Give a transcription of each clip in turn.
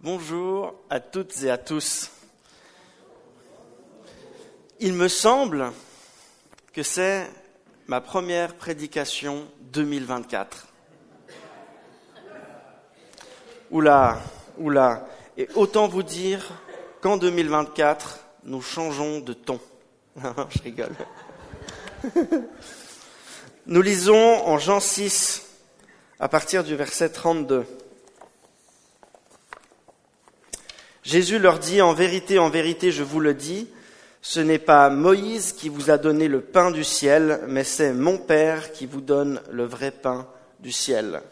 Bonjour à toutes et à tous. Il me semble que c'est ma première prédication 2024. Oula, oula. Et autant vous dire qu'en 2024, nous changeons de ton. Je rigole. Nous lisons en Jean 6, à partir du verset 32. Jésus leur dit, en vérité, en vérité, je vous le dis, ce n'est pas Moïse qui vous a donné le pain du ciel, mais c'est mon Père qui vous donne le vrai pain du ciel.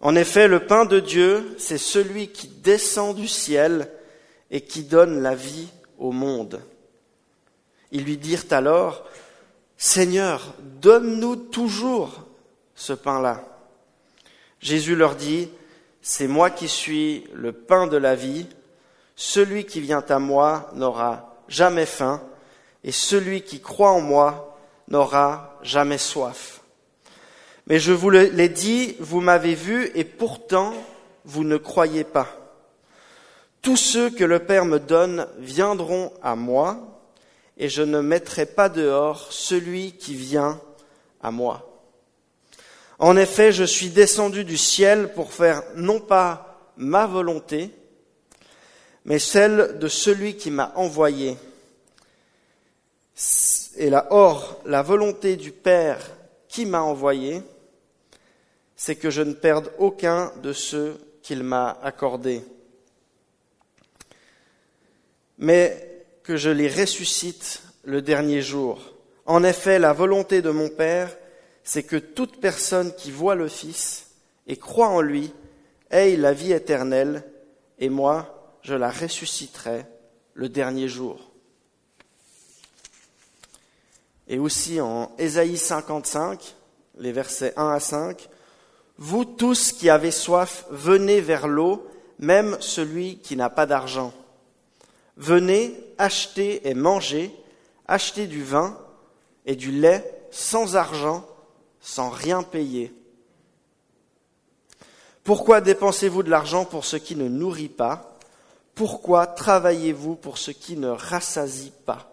En effet, le pain de Dieu, c'est celui qui descend du ciel et qui donne la vie au monde. Ils lui dirent alors, Seigneur, donne-nous toujours ce pain-là. Jésus leur dit, c'est moi qui suis le pain de la vie. Celui qui vient à moi n'aura jamais faim, et celui qui croit en moi n'aura jamais soif. Mais je vous l'ai dit, vous m'avez vu, et pourtant vous ne croyez pas. Tous ceux que le Père me donne viendront à moi, et je ne mettrai pas dehors celui qui vient à moi. En effet, je suis descendu du ciel pour faire non pas ma volonté, mais celle de celui qui m'a envoyé. Et là, or, la volonté du Père qui m'a envoyé, c'est que je ne perde aucun de ceux qu'il m'a accordés, mais que je les ressuscite le dernier jour. En effet, la volonté de mon Père, c'est que toute personne qui voit le Fils et croit en lui ait la vie éternelle, et moi, je la ressusciterai le dernier jour. Et aussi en Ésaïe 55, les versets 1 à 5, Vous tous qui avez soif, venez vers l'eau, même celui qui n'a pas d'argent. Venez, achetez et mangez, achetez du vin et du lait sans argent sans rien payer. Pourquoi dépensez-vous de l'argent pour ce qui ne nourrit pas? Pourquoi travaillez-vous pour ce qui ne rassasie pas?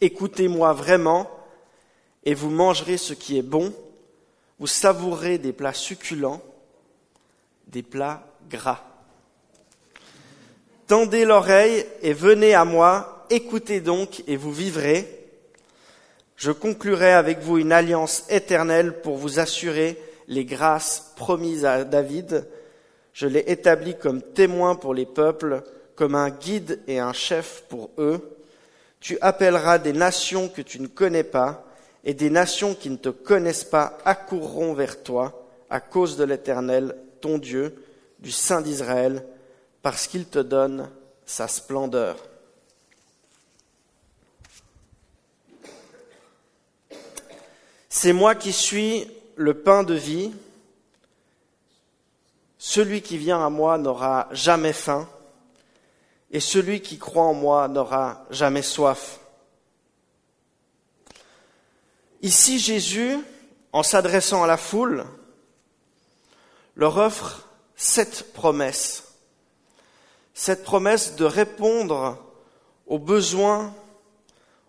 Écoutez-moi vraiment, et vous mangerez ce qui est bon, vous savourez des plats succulents, des plats gras. Tendez l'oreille et venez à moi, écoutez donc et vous vivrez. Je conclurai avec vous une alliance éternelle pour vous assurer les grâces promises à David. Je l'ai établi comme témoin pour les peuples, comme un guide et un chef pour eux. Tu appelleras des nations que tu ne connais pas, et des nations qui ne te connaissent pas accourront vers toi à cause de l'Éternel, ton Dieu, du Saint d'Israël, parce qu'il te donne sa splendeur. C'est moi qui suis le pain de vie. Celui qui vient à moi n'aura jamais faim, et celui qui croit en moi n'aura jamais soif. Ici, Jésus, en s'adressant à la foule, leur offre cette promesse, cette promesse de répondre aux besoins,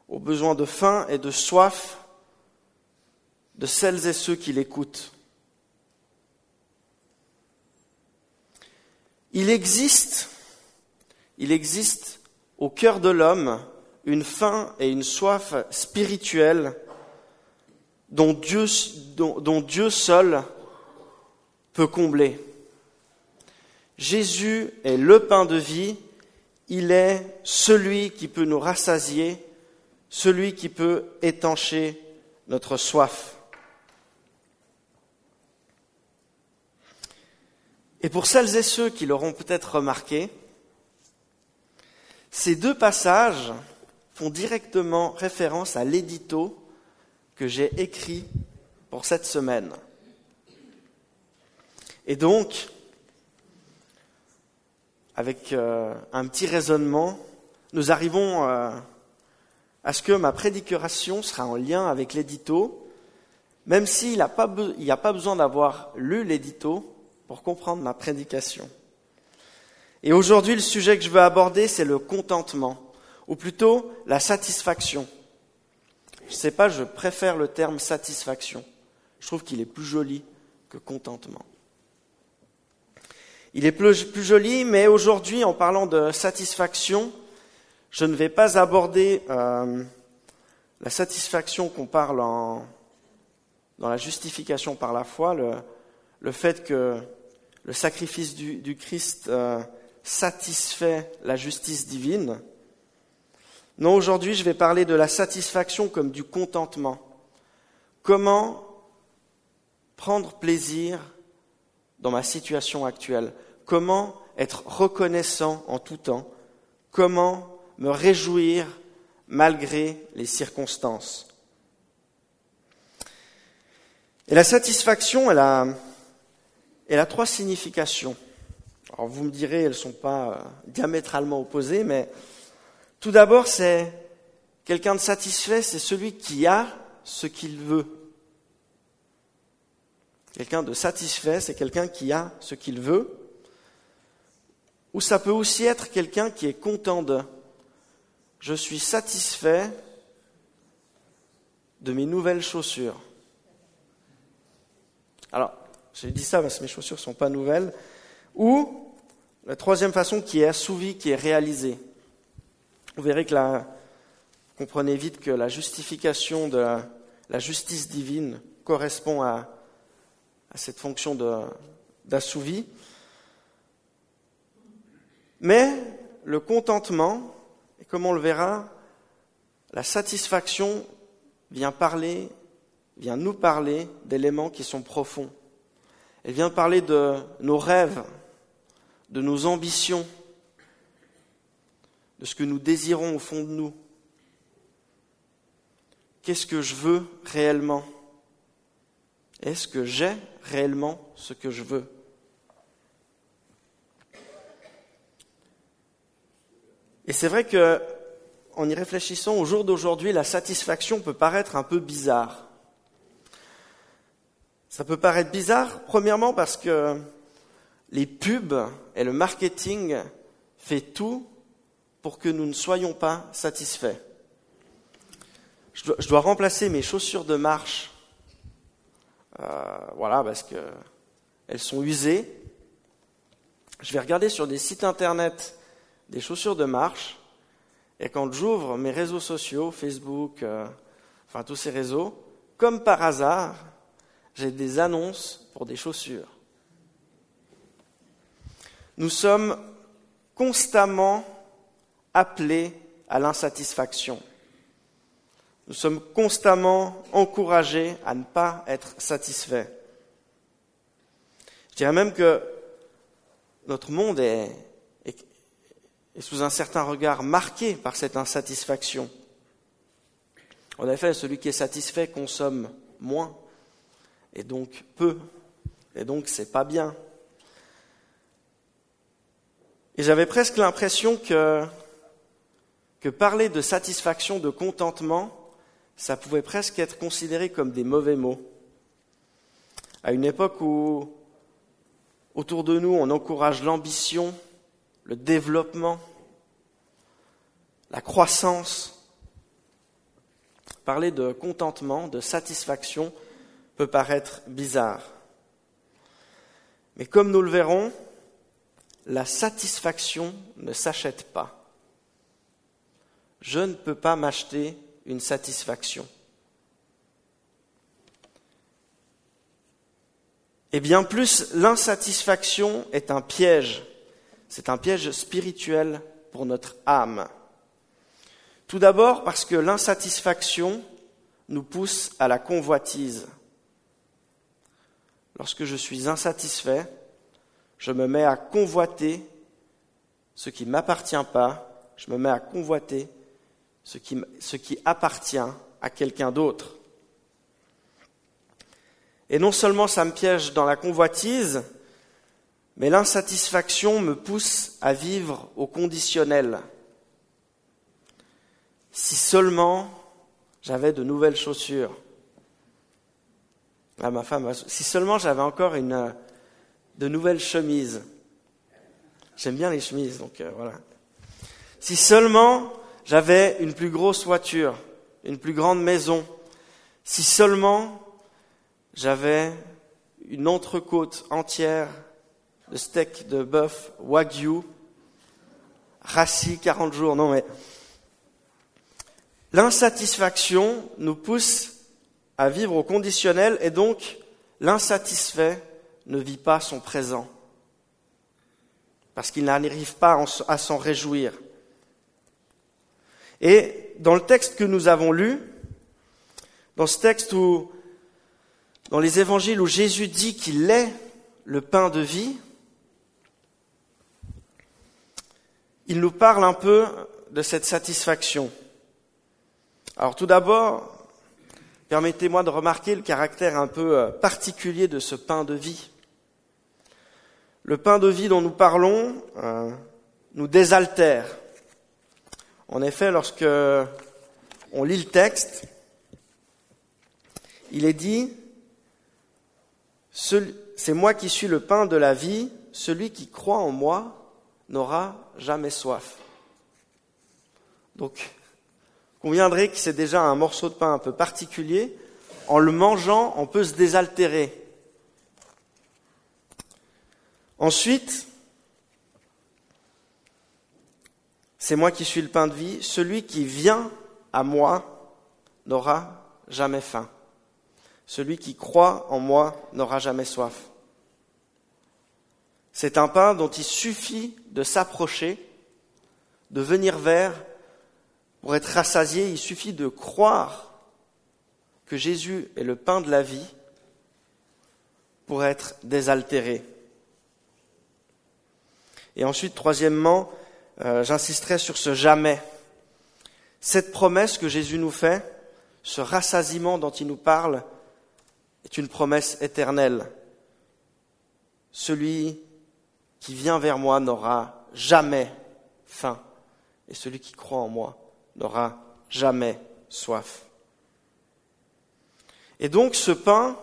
aux besoins de faim et de soif de celles et ceux qui l'écoutent. Il existe, il existe au cœur de l'homme une faim et une soif spirituelle dont Dieu, dont, dont Dieu seul peut combler. Jésus est le pain de vie, il est celui qui peut nous rassasier, celui qui peut étancher notre soif. Et pour celles et ceux qui l'auront peut-être remarqué, ces deux passages font directement référence à l'édito que j'ai écrit pour cette semaine. Et donc, avec euh, un petit raisonnement, nous arrivons euh, à ce que ma prédication sera en lien avec l'édito, même s'il n'y a, a, pas besoin d'avoir lu l'édito pour comprendre ma prédication. Et aujourd'hui, le sujet que je veux aborder, c'est le contentement, ou plutôt la satisfaction. Je ne sais pas, je préfère le terme satisfaction. Je trouve qu'il est plus joli que contentement. Il est plus, joli, mais aujourd'hui, en parlant de satisfaction, je ne vais pas aborder euh, la satisfaction qu'on parle dans la justification par la foi, le fait que le sacrifice du, Christ euh, satisfait la justice divine. Non, aujourd'hui, je vais parler de la satisfaction comme du contentement. Comment prendre plaisir dans ma situation actuelle? Comment être reconnaissant en tout temps? Comment me réjouir malgré les circonstances? Et la satisfaction, elle a, elle a trois significations. Alors vous me direz, elles ne sont pas euh, diamétralement opposées, mais tout d'abord, c'est quelqu'un de satisfait, c'est celui qui a ce qu'il veut. Quelqu'un de satisfait, c'est quelqu'un qui a ce qu'il veut. Ou ça peut aussi être quelqu'un qui est content de. Je suis satisfait de mes nouvelles chaussures. Alors, j'ai dit ça parce que mes chaussures sont pas nouvelles. Ou la troisième façon qui est assouvie, qui est réalisée. Vous verrez que la, vous comprenez vite que la justification de la, justice divine correspond à, à cette fonction d'assouvi. Mais le contentement, et comme on le verra, la satisfaction vient parler, vient nous parler d'éléments qui sont profonds. Elle vient parler de nos rêves, de nos ambitions, de ce que nous désirons au fond de nous. Qu'est-ce que je veux réellement? Est-ce que j'ai réellement ce que je veux? Et c'est vrai que, en y réfléchissant au jour d'aujourd'hui, la satisfaction peut paraître un peu bizarre. Ça peut paraître bizarre, premièrement parce que les pubs et le marketing fait tout pour que nous ne soyons pas satisfaits. Je dois, remplacer mes chaussures de marche, euh, voilà, parce que elles sont usées. Je vais regarder sur des sites internet des chaussures de marche, et quand j'ouvre mes réseaux sociaux, Facebook, euh, enfin tous ces réseaux, comme par hasard, j'ai des annonces pour des chaussures. Nous sommes constamment appelés à l'insatisfaction. Nous sommes constamment encouragés à ne pas être satisfaits. Je dirais même que notre monde est, est, sous un certain regard marqué par cette insatisfaction. En effet, celui qui est satisfait consomme moins, et donc peu, et donc c'est pas bien. Et j'avais presque l'impression que, que parler de satisfaction, de contentement, ça pouvait presque être considéré comme des mauvais mots. À une époque où, autour de nous, on encourage l'ambition, le développement, la croissance, parler de contentement, de satisfaction peut paraître bizarre. Mais comme nous le verrons, la satisfaction ne s'achète pas. Je ne peux pas m'acheter une satisfaction. Et bien plus, l'insatisfaction est un piège. C'est un piège spirituel pour notre âme. Tout d'abord parce que l'insatisfaction nous pousse à la convoitise. Lorsque je suis insatisfait, je me mets à convoiter ce qui ne m'appartient pas, je me mets à convoiter ce qui, ce qui appartient à quelqu'un d'autre. Et non seulement ça me piège dans la convoitise, mais l'insatisfaction me pousse à vivre au conditionnel. Si seulement j'avais de nouvelles chaussures. Là, ma femme, si seulement j'avais encore une, de nouvelles chemises. J'aime bien les chemises, donc euh, voilà. Si seulement j'avais une plus grosse voiture, une plus grande maison, si seulement j'avais une entrecôte entière de steak de bœuf wagyu, rassis 40 jours, non mais l'insatisfaction nous pousse à vivre au conditionnel et donc l'insatisfait ne vit pas son présent parce qu'il n'arrive pas à s'en réjouir. Et dans le texte que nous avons lu, dans ce texte où, dans les évangiles où Jésus dit qu'il est le pain de vie, il nous parle un peu de cette satisfaction. Alors tout d'abord, permettez-moi de remarquer le caractère un peu euh, particulier de ce pain de vie. Le pain de vie dont nous parlons euh, nous désaltère. En effet, lorsque on lit le texte, il est dit, c'est moi qui suis le pain de la vie, celui qui croit en moi n'aura jamais soif. Donc, conviendrez que c'est déjà un morceau de pain un peu particulier. En le mangeant, on peut se désaltérer. Ensuite, c'est moi qui suis le pain de vie, celui qui vient à moi n'aura jamais faim. Celui qui croit en moi n'aura jamais soif. C'est un pain dont il suffit de s'approcher, de venir vers. Pour être rassasié, il suffit de croire que Jésus est le pain de la vie pour être désaltéré. Et ensuite, troisièmement, euh, j'insisterai sur ce jamais. Cette promesse que Jésus nous fait, ce rassasiement dont il nous parle, est une promesse éternelle. Celui qui vient vers moi n'aura jamais faim, et celui qui croit en moi n'aura jamais soif. Et donc ce pain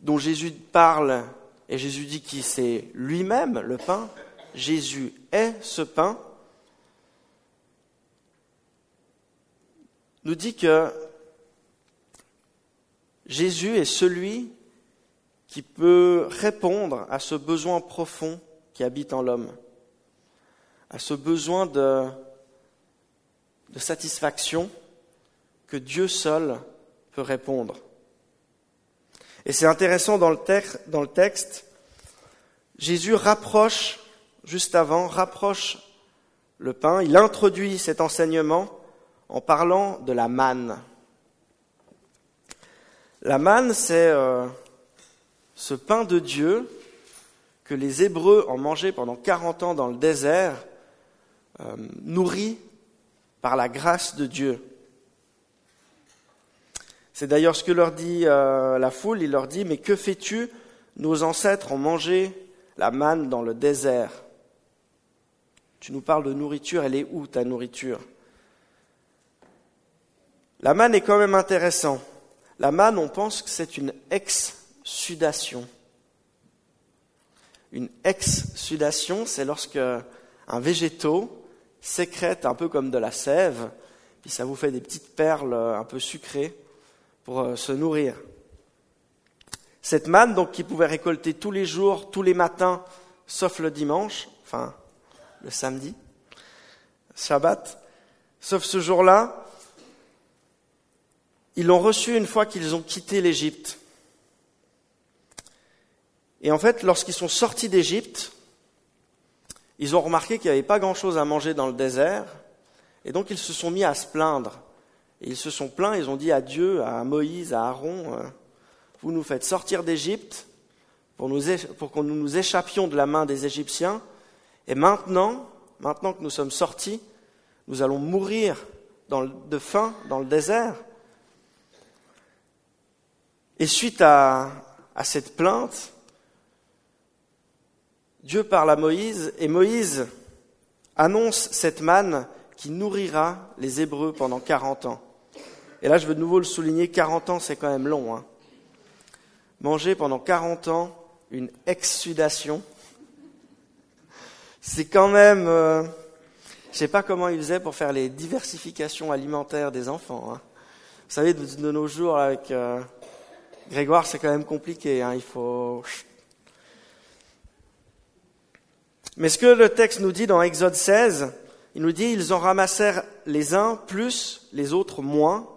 dont Jésus parle et Jésus dit qu'il c'est lui-même le pain, Jésus est ce pain, nous dit que Jésus est celui qui peut répondre à ce besoin profond qui habite en l'homme, à ce besoin de, de satisfaction que Dieu seul peut répondre. Et c'est intéressant dans le, texte, Jésus rapproche, juste avant, rapproche le pain, il introduit cet enseignement en parlant de la manne. La manne, c'est euh, ce pain de Dieu que les Hébreux ont mangé pendant 40 ans dans le désert, euh, nourri par la grâce de Dieu. C'est d'ailleurs ce que leur dit euh, la foule. Il leur dit, mais que fais-tu Nos ancêtres ont mangé la manne dans le désert. Tu nous parles de nourriture, elle est où ta nourriture? La manne est quand même intéressant. La manne, on pense que c'est une exsudation. Une exsudation, c'est lorsque un végétaux sécrète un peu comme de la sève, puis ça vous fait des petites perles un peu sucrées pour euh, se nourrir. Cette manne, donc, qui pouvait récolter tous les jours, tous les matins, sauf le dimanche, enfin, le samedi, Shabbat, sauf ce jour-là, ils l'ont reçu une fois qu'ils ont quitté l'Égypte. Et en fait, lorsqu'ils sont sortis d'Égypte, ils ont remarqué qu'il n'y avait pas grand-chose à manger dans le désert, et donc ils se sont mis à se plaindre. Et ils se sont plaints, ils ont dit à Dieu, à Moïse, à Aaron, euh, vous nous faites sortir d'Égypte pour, que nous nous échappions de la main des Égyptiens, et maintenant, maintenant que nous sommes sortis, nous allons mourir de faim dans le désert. Et suite à cette plainte, Dieu parle à Moïse, et Moïse annonce cette manne qui nourrira les Hébreux pendant 40 ans. Et là, je veux de nouveau le souligner, 40 ans, c'est quand même long. Hein. Manger pendant 40 ans une exsudation. C'est quand même, euh, je sais pas comment ils faisaient pour faire les diversifications alimentaires des enfants. Hein. Vous savez, de, nos jours avec euh, Grégoire, c'est quand même compliqué. Hein. Il faut. Mais ce que le texte nous dit dans Exode 16, il nous dit ils en ramassèrent les uns plus, les autres moins.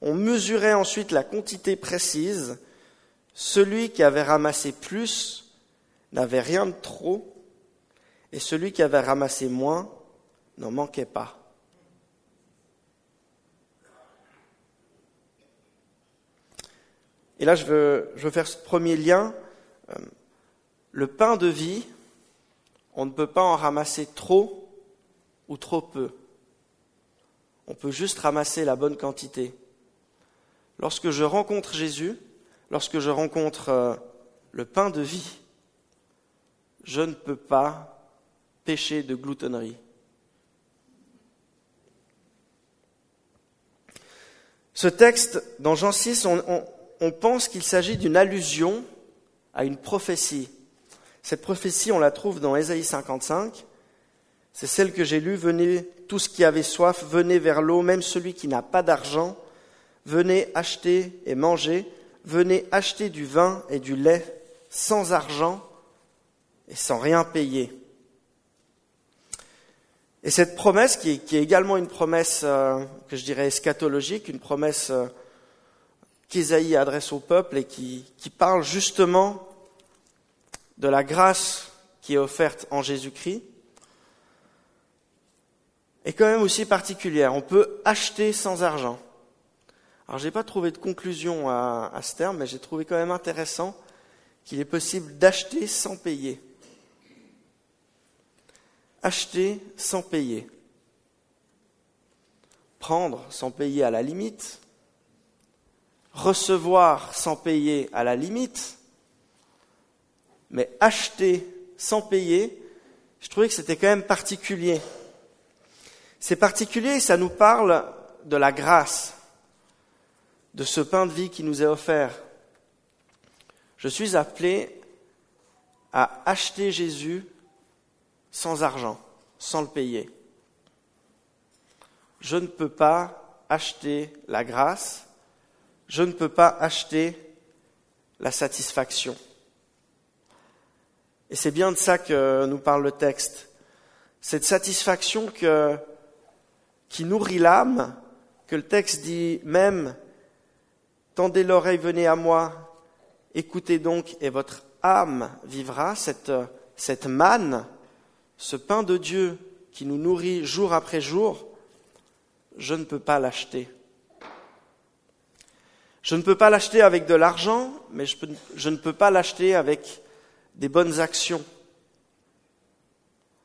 On mesurait ensuite la quantité précise. Celui qui avait ramassé plus n'avait rien de trop, et celui qui avait ramassé moins n'en manquait pas. Et là, je veux, je veux faire ce premier lien. Euh, le pain de vie, on ne peut pas en ramasser trop ou trop peu. On peut juste ramasser la bonne quantité. Lorsque je rencontre Jésus, lorsque je rencontre euh, le pain de vie, je ne peux pas pécher de gloutonnerie. Ce texte, dans Jean 6, on, on pense qu'il s'agit d'une allusion à une prophétie. Cette prophétie, on la trouve dans Ésaïe 55. C'est celle que j'ai lue. Venez, tous qui avaient soif, venez vers l'eau, même celui qui n'a pas d'argent. Venez acheter et manger. Venez acheter du vin et du lait sans argent et sans rien payer. Et cette promesse, qui est, également une promesse euh, que je dirais eschatologique, une promesse euh, qu'Ésaïe adresse au peuple et qui parle justement de la grâce qui est offerte en Jésus-Christ est quand même aussi particulière. On peut acheter sans argent. Alors j'ai pas trouvé de conclusion à, à ce terme, mais j'ai trouvé quand même intéressant qu'il est possible d'acheter sans payer. Acheter sans payer. Prendre sans payer à la limite. Recevoir sans payer à la limite mais acheter sans payer, je trouvais que c'était quand même particulier. C'est particulier, ça nous parle de la grâce, de ce pain de vie qui nous est offert. Je suis appelé à acheter Jésus sans argent, sans le payer. Je ne peux pas acheter la grâce, je ne peux pas acheter la satisfaction. Et c'est bien de ça que nous parle le texte. Cette satisfaction que, qui nourrit l'âme, que le texte dit même, tendez l'oreille, venez à moi, écoutez donc et votre âme vivra, cette, cette manne, ce pain de Dieu qui nous nourrit jour après jour, je ne peux pas l'acheter. Je ne peux pas l'acheter avec de l'argent, mais je, je, ne peux pas l'acheter avec des bonnes actions,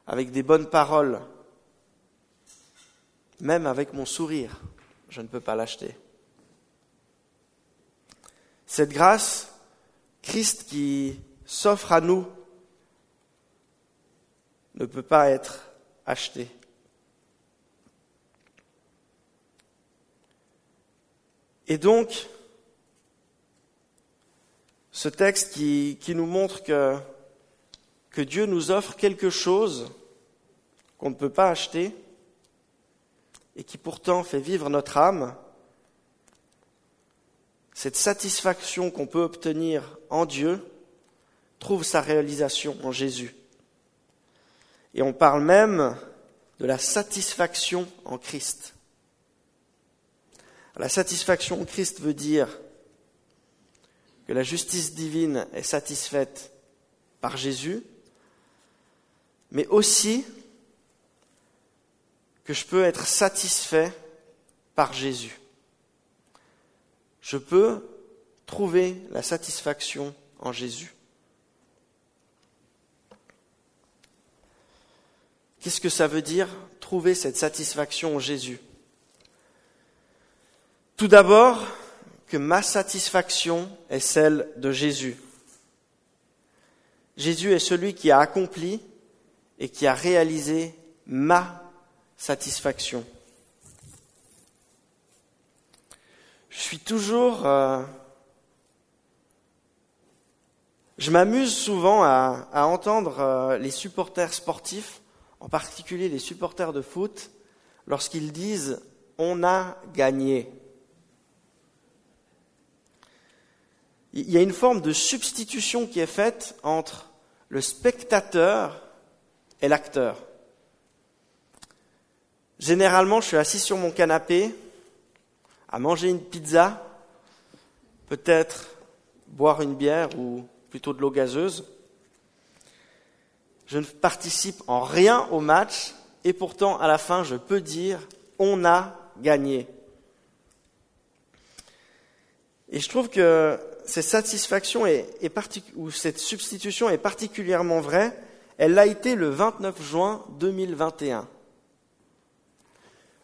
avec des bonnes paroles, même avec mon sourire, je ne peux pas l'acheter. Cette grâce, Christ qui s'offre à nous, ne peut pas être achetée. Et donc, ce texte qui, nous montre que, que Dieu nous offre quelque chose qu'on ne peut pas acheter et qui pourtant fait vivre notre âme, cette satisfaction qu'on peut obtenir en Dieu trouve sa réalisation en Jésus. Et on parle même de la satisfaction en Christ. La satisfaction en Christ veut dire que la justice divine est satisfaite par Jésus, mais aussi que je peux être satisfait par Jésus. Je peux trouver la satisfaction en Jésus. Qu'est-ce que ça veut dire trouver cette satisfaction en Jésus? Tout d'abord, que ma satisfaction est celle de Jésus. Jésus est celui qui a accompli et qui a réalisé ma satisfaction. Je suis toujours... Euh, Je m'amuse souvent à, entendre euh, les supporters sportifs, en particulier les supporters de foot, lorsqu'ils disent on a gagné. Il y a une forme de substitution qui est faite entre le spectateur et l'acteur. Généralement, je suis assis sur mon canapé à manger une pizza, peut-être boire une bière ou plutôt de l'eau gazeuse. Je ne participe en rien au match et pourtant à la fin je peux dire on a gagné. Et je trouve que cette satisfaction est, ou cette substitution est particulièrement vraie. Elle l'a été le 29 juin 2021.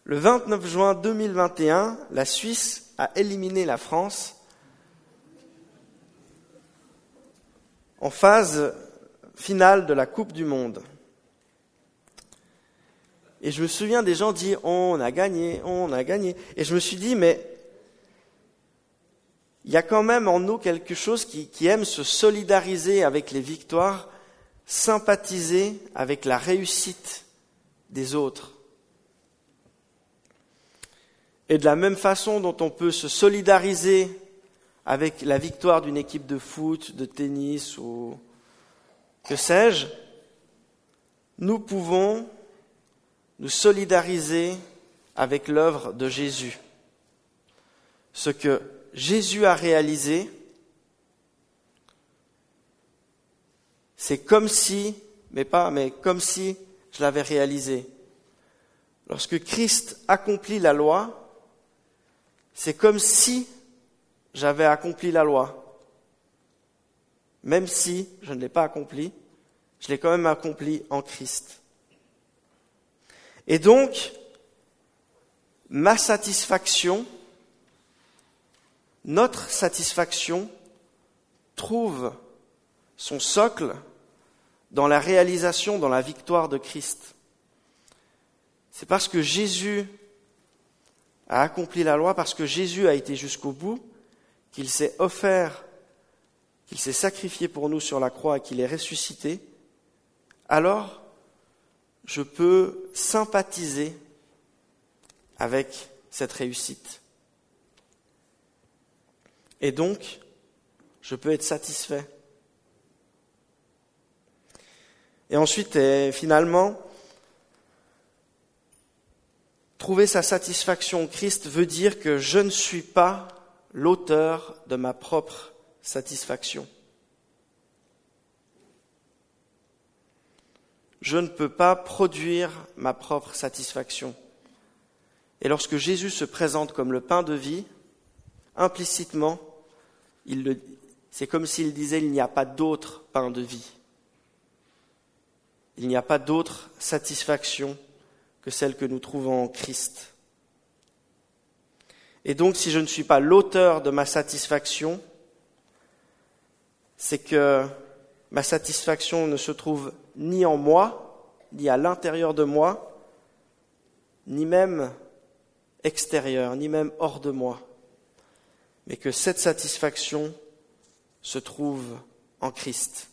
Le 29 juin 2021, la Suisse a éliminé la France en phase finale de la Coupe du Monde. Et je me souviens des gens dire on a gagné, on a gagné. Et je me suis dit mais il y a quand même en nous quelque chose qui, aime se solidariser avec les victoires, sympathiser avec la réussite des autres. Et de la même façon dont on peut se solidariser avec la victoire d'une équipe de foot, de tennis ou que sais-je, nous pouvons nous solidariser avec l'œuvre de Jésus. Ce que Jésus a réalisé, c'est comme si, mais pas, mais comme si je l'avais réalisé. Lorsque Christ accomplit la loi, c'est comme si j'avais accompli la loi. Même si je ne l'ai pas accompli, je l'ai quand même accompli en Christ. Et donc, ma satisfaction, notre satisfaction trouve son socle dans la réalisation, dans la victoire de Christ. C'est parce que Jésus a accompli la loi parce que Jésus a été jusqu'au bout, qu'il s'est offert, qu'il s'est sacrifié pour nous sur la croix et qu'il est ressuscité, alors je peux sympathiser avec cette réussite. Et donc, je peux être satisfait. Et ensuite, finalement, Trouver sa satisfaction en Christ veut dire que je ne suis pas l'auteur de ma propre satisfaction. Je ne peux pas produire ma propre satisfaction. Et lorsque Jésus se présente comme le pain de vie, implicitement, c'est comme s'il disait il n'y a pas d'autre pain de vie. Il n'y a pas d'autre satisfaction que celle que nous trouvons en Christ. Et donc, si je ne suis pas l'auteur de ma satisfaction, c'est que ma satisfaction ne se trouve ni en moi, ni à l'intérieur de moi, ni même extérieur, ni même hors de moi, mais que cette satisfaction se trouve en Christ.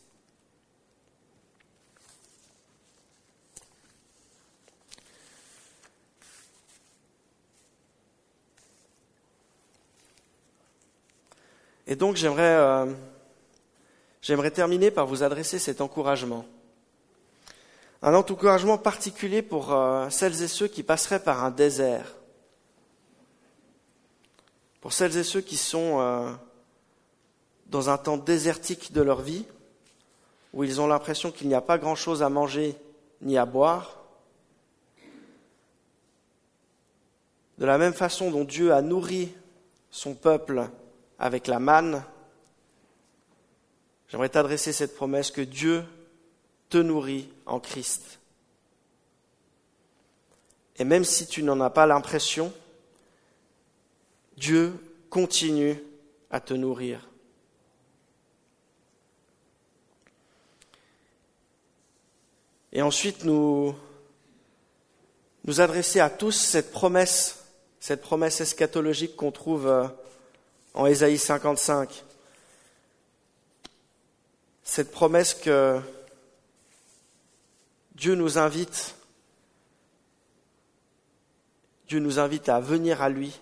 Et donc j'aimerais, euh, j'aimerais terminer par vous adresser cet encouragement. Un encouragement particulier pour euh, celles et ceux qui passeraient par un désert. Pour celles et ceux qui sont euh, dans un temps désertique de leur vie, où ils ont l'impression qu'il n'y a pas grand-chose à manger ni à boire. De la même façon dont Dieu a nourri son peuple avec la manne, j'aimerais t'adresser cette promesse que Dieu te nourrit en Christ. Et même si tu n'en as pas l'impression, Dieu continue à te nourrir. Et ensuite, nous, adresser à tous cette promesse, cette promesse eschatologique qu'on trouve euh, en Ésaïe 55. cette promesse que Dieu nous invite, Dieu nous invite à venir à lui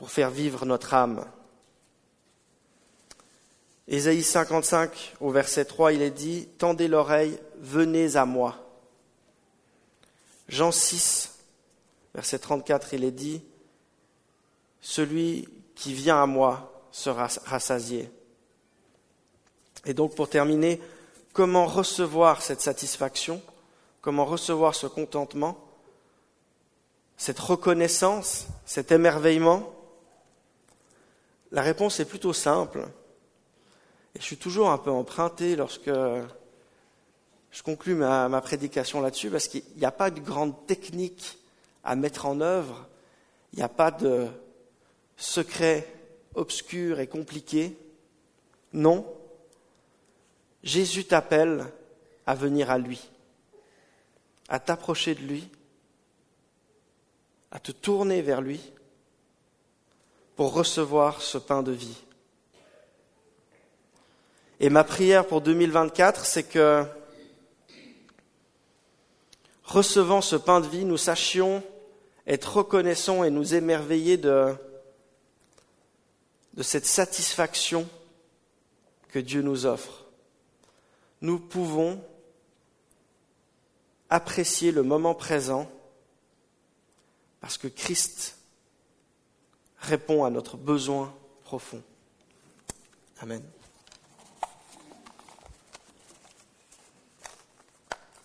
pour faire vivre notre âme. Ésaïe 55 au verset 3, il est dit, Tendez l'oreille, venez à moi. Jean 6, verset 34, il est dit, Celui qui vient à moi sera rassasié. Et donc pour terminer, comment recevoir cette satisfaction, comment recevoir ce contentement, cette reconnaissance, cet émerveillement La réponse est plutôt simple. Et je suis toujours un peu emprunté lorsque je conclus ma, ma prédication là-dessus, parce qu'il n'y a pas de grande technique à mettre en œuvre, il n'y a pas de secret obscur et compliqué. Non, Jésus t'appelle à venir à lui, à t'approcher de lui, à te tourner vers lui pour recevoir ce pain de vie. Et ma prière pour 2024, c'est que, recevant ce pain de vie, nous sachions être reconnaissants et nous émerveiller de, de cette satisfaction que Dieu nous offre nous pouvons apprécier le moment présent parce que Christ répond à notre besoin profond. Amen.